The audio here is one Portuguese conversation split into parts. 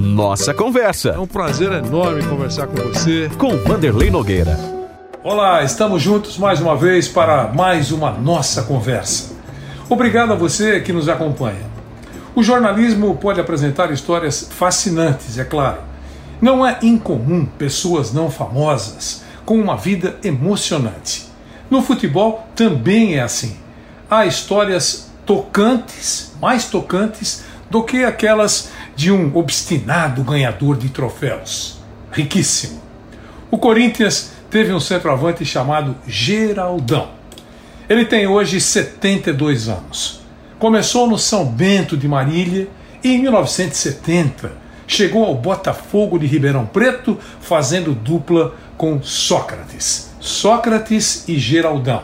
Nossa Conversa. É um prazer enorme conversar com você. Com Vanderlei Nogueira. Olá, estamos juntos mais uma vez para mais uma Nossa Conversa. Obrigado a você que nos acompanha. O jornalismo pode apresentar histórias fascinantes, é claro. Não é incomum pessoas não famosas com uma vida emocionante. No futebol também é assim. Há histórias tocantes, mais tocantes do que aquelas de um obstinado ganhador de troféus. Riquíssimo. O Corinthians teve um centroavante chamado Geraldão. Ele tem hoje 72 anos. Começou no São Bento de Marília e em 1970 chegou ao Botafogo de Ribeirão Preto fazendo dupla com Sócrates. Sócrates e Geraldão.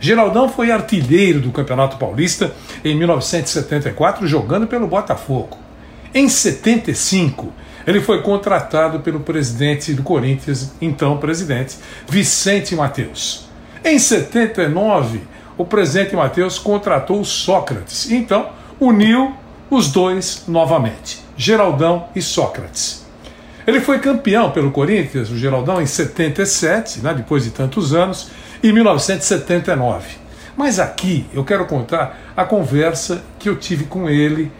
Geraldão foi artilheiro do Campeonato Paulista em 1974, jogando pelo Botafogo. Em 75, ele foi contratado pelo presidente do Corinthians, então presidente, Vicente Mateus. Em 79, o presidente Mateus contratou Sócrates, então uniu os dois novamente, Geraldão e Sócrates. Ele foi campeão pelo Corinthians, o Geraldão, em 77, né, depois de tantos anos, em 1979. Mas aqui eu quero contar a conversa que eu tive com ele,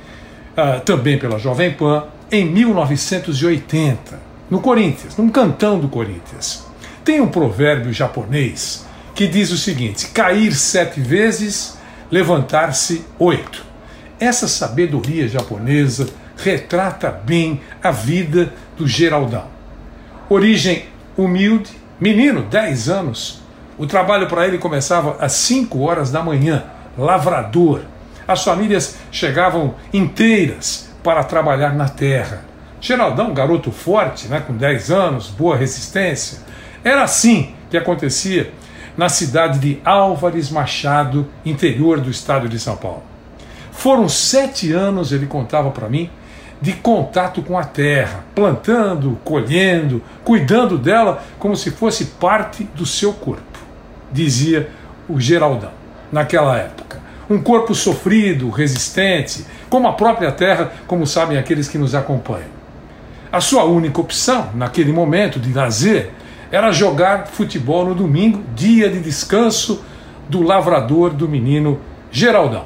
uh, também pela Jovem Pan, em 1980, no Corinthians, num cantão do Corinthians. Tem um provérbio japonês que diz o seguinte: cair sete vezes, levantar-se oito. Essa sabedoria japonesa retrata bem a vida do Geraldão. Origem humilde, menino, 10 anos, o trabalho para ele começava às 5 horas da manhã, lavrador. As famílias chegavam inteiras para trabalhar na terra. Geraldão, garoto forte, né, com 10 anos, boa resistência. Era assim que acontecia na cidade de Álvares Machado, interior do estado de São Paulo. Foram sete anos, ele contava para mim, de contato com a terra, plantando, colhendo, cuidando dela como se fosse parte do seu corpo dizia o Geraldão, naquela época. Um corpo sofrido, resistente, como a própria terra, como sabem aqueles que nos acompanham. A sua única opção, naquele momento de lazer, era jogar futebol no domingo, dia de descanso do lavrador do menino Geraldão.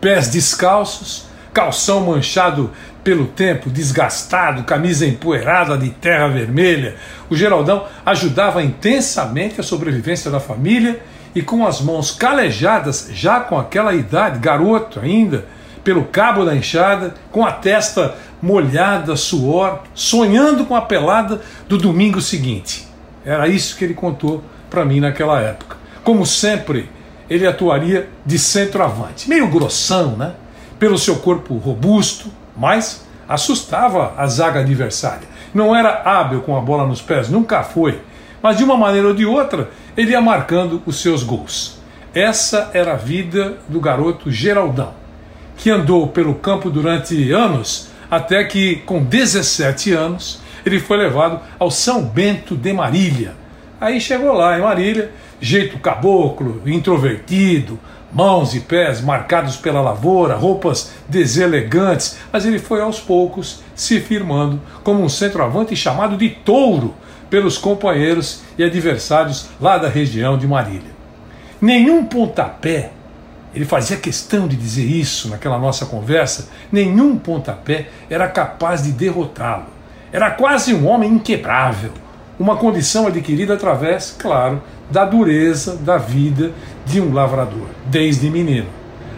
Pés descalços, calção manchado pelo tempo, desgastado, camisa empoeirada de terra vermelha. O Geraldão ajudava intensamente a sobrevivência da família e com as mãos calejadas, já com aquela idade, garoto ainda, pelo cabo da enxada, com a testa molhada, suor, sonhando com a pelada do domingo seguinte. Era isso que ele contou para mim naquela época. Como sempre, ele atuaria de centroavante, meio grossão, né? Pelo seu corpo robusto, mas assustava a zaga adversária. Não era hábil com a bola nos pés, nunca foi. Mas de uma maneira ou de outra, ele ia marcando os seus gols. Essa era a vida do garoto Geraldão, que andou pelo campo durante anos, até que, com 17 anos, ele foi levado ao São Bento de Marília. Aí chegou lá em Marília, jeito caboclo, introvertido, mãos e pés marcados pela lavoura, roupas deselegantes, mas ele foi aos poucos se firmando como um centroavante chamado de touro pelos companheiros e adversários lá da região de Marília. Nenhum pontapé, ele fazia questão de dizer isso naquela nossa conversa, nenhum pontapé era capaz de derrotá-lo. Era quase um homem inquebrável, uma condição adquirida através, claro, da dureza da vida de um lavrador, desde menino.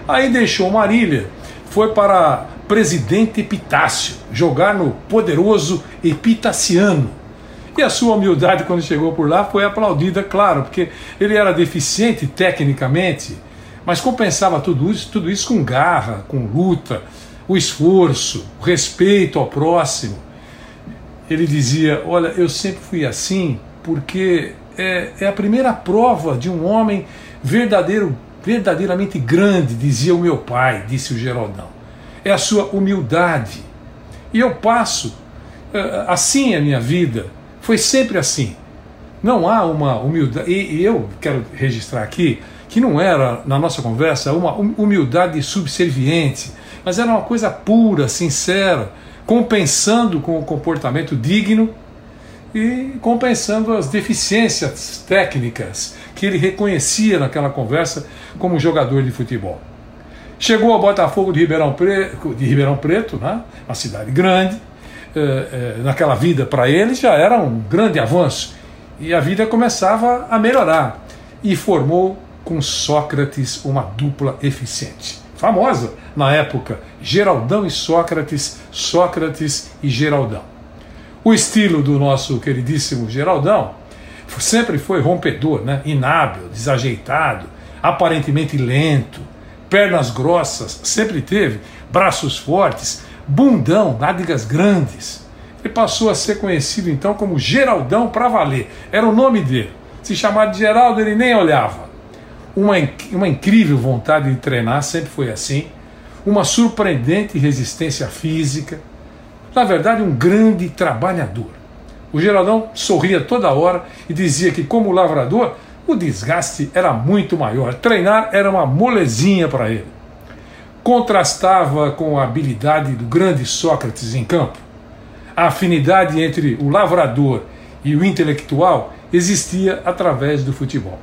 Aí deixou Marília, foi para Presidente Epitácio, jogar no poderoso Epitaciano. E a sua humildade, quando chegou por lá, foi aplaudida, claro, porque ele era deficiente tecnicamente, mas compensava tudo isso, tudo isso com garra, com luta, o esforço, o respeito ao próximo. Ele dizia: Olha, eu sempre fui assim porque é, é a primeira prova de um homem verdadeiro, verdadeiramente grande, dizia o meu pai, disse o Geraldão. É a sua humildade. E eu passo é, assim a minha vida. Foi sempre assim. Não há uma humildade. E, eu quero registrar aqui que não era, na nossa conversa, uma humildade subserviente, mas era uma coisa pura, sincera, compensando com o comportamento digno e compensando as deficiências técnicas que ele reconhecia naquela conversa como jogador de futebol. Chegou ao Botafogo de Ribeirão Preto, de Ribeirão Preto né? uma cidade grande, eh, eh, naquela vida para ele já era um grande avanço e a vida começava a melhorar e formou com Sócrates uma dupla eficiente. Famosa na época, Geraldão e Sócrates, Sócrates e Geraldão. O estilo do nosso queridíssimo Geraldão sempre foi rompedor, né? inábil, desajeitado, aparentemente lento, pernas grossas, sempre teve, braços fortes, bundão, nádegas grandes. Ele passou a ser conhecido então como Geraldão para valer, era o nome dele. Se chamar de Geraldo, ele nem olhava. Uma, uma incrível vontade de treinar, sempre foi assim. Uma surpreendente resistência física. Na verdade, um grande trabalhador. O Geraldão sorria toda hora e dizia que, como lavrador, o desgaste era muito maior. Treinar era uma molezinha para ele. Contrastava com a habilidade do grande Sócrates em campo. A afinidade entre o lavrador e o intelectual existia através do futebol.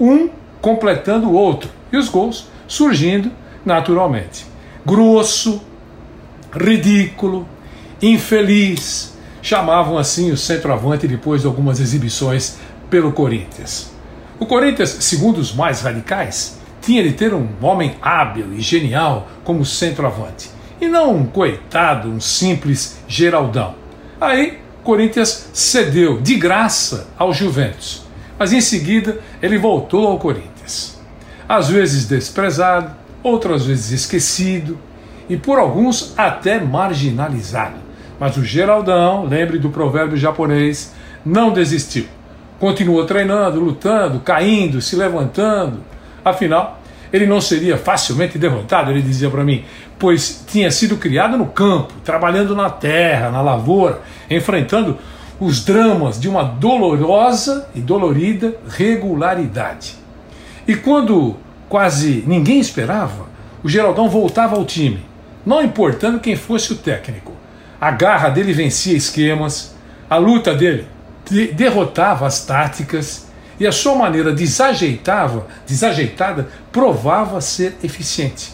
Um completando o outro e os gols surgindo naturalmente. Grosso, ridículo, infeliz, chamavam assim o centroavante depois de algumas exibições pelo Corinthians. O Corinthians, segundo os mais radicais, tinha de ter um homem hábil e genial como centroavante, e não um coitado, um simples Geraldão. Aí Corinthians cedeu de graça ao Juventus, mas em seguida ele voltou ao Corinthians. Às vezes desprezado, outras vezes esquecido e por alguns até marginalizado. Mas o Geraldão, lembre do provérbio japonês, não desistiu. Continuou treinando, lutando, caindo, se levantando. Afinal, ele não seria facilmente derrotado, ele dizia para mim, pois tinha sido criado no campo, trabalhando na terra, na lavoura, enfrentando os dramas de uma dolorosa e dolorida regularidade. E quando quase ninguém esperava, o Geraldão voltava ao time, não importando quem fosse o técnico. A garra dele vencia esquemas, a luta dele derrotava as táticas e a sua maneira desajeitava, desajeitada provava ser eficiente.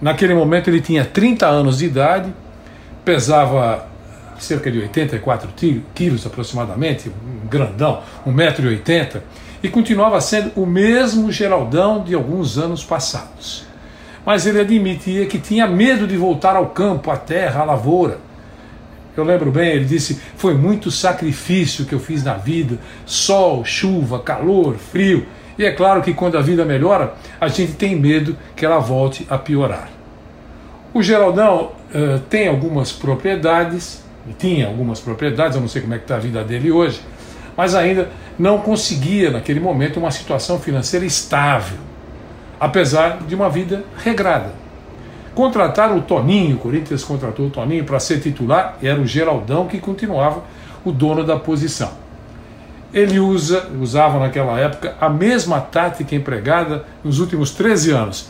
Naquele momento ele tinha 30 anos de idade, pesava cerca de 84 quilos aproximadamente, um grandão, 1,80m, e continuava sendo o mesmo Geraldão de alguns anos passados. Mas ele admitia que tinha medo de voltar ao campo, à terra, à lavoura. Eu lembro bem, ele disse: foi muito sacrifício que eu fiz na vida, sol, chuva, calor, frio. E é claro que quando a vida melhora, a gente tem medo que ela volte a piorar. O Geraldão uh, tem algumas propriedades, tinha algumas propriedades, eu não sei como é que está a vida dele hoje, mas ainda não conseguia naquele momento uma situação financeira estável, apesar de uma vida regrada. Contrataram o Toninho, o Corinthians contratou o Toninho para ser titular, e era o Geraldão que continuava o dono da posição. Ele usa, usava naquela época a mesma tática empregada nos últimos 13 anos.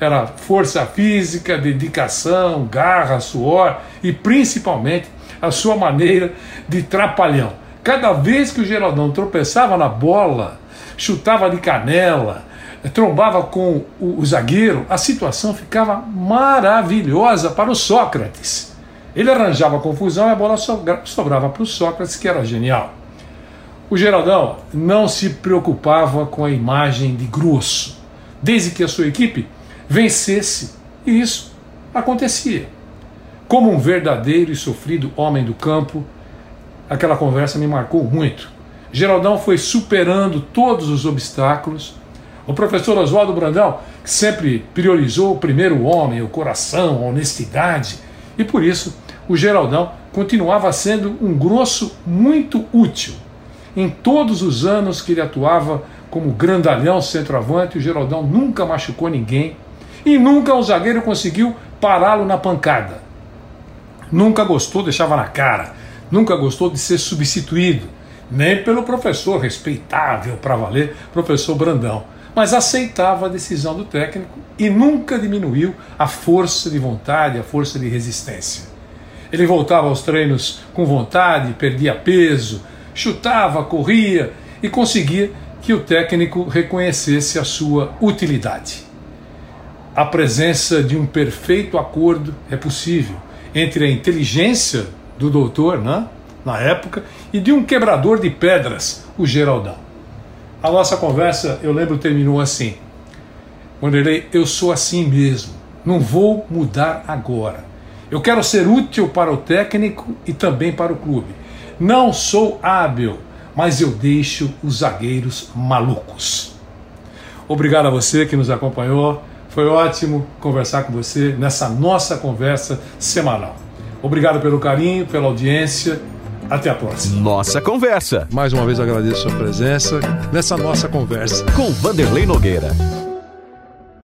Era força física, dedicação, garra, suor e principalmente a sua maneira de trapalhão. Cada vez que o Geraldão tropeçava na bola, chutava de canela, trombava com o, o zagueiro, a situação ficava maravilhosa para o Sócrates. Ele arranjava confusão e a bola sobrava para o Sócrates, que era genial. O Geraldão não se preocupava com a imagem de grosso, desde que a sua equipe vencesse, e isso acontecia. Como um verdadeiro e sofrido homem do campo, aquela conversa me marcou muito. Geraldão foi superando todos os obstáculos. O professor Oswaldo Brandão, sempre priorizou o primeiro homem, o coração, a honestidade, e por isso o Geraldão continuava sendo um grosso muito útil. Em todos os anos que ele atuava como grandalhão centroavante, o Geraldão nunca machucou ninguém e nunca o zagueiro conseguiu pará-lo na pancada. Nunca gostou, deixava na cara, nunca gostou de ser substituído, nem pelo professor respeitável para valer, professor Brandão, mas aceitava a decisão do técnico e nunca diminuiu a força de vontade, a força de resistência. Ele voltava aos treinos com vontade, perdia peso, chutava, corria e conseguia que o técnico reconhecesse a sua utilidade. A presença de um perfeito acordo é possível entre a inteligência do doutor, né, na época, e de um quebrador de pedras, o Geraldão. A nossa conversa, eu lembro, terminou assim: Wanderlei, eu sou assim mesmo, não vou mudar agora. Eu quero ser útil para o técnico e também para o clube. Não sou hábil, mas eu deixo os zagueiros malucos. Obrigado a você que nos acompanhou. Foi ótimo conversar com você nessa nossa conversa semanal. Obrigado pelo carinho, pela audiência. Até a próxima. Nossa Conversa. Mais uma vez agradeço a sua presença nessa nossa conversa. Com Vanderlei Nogueira.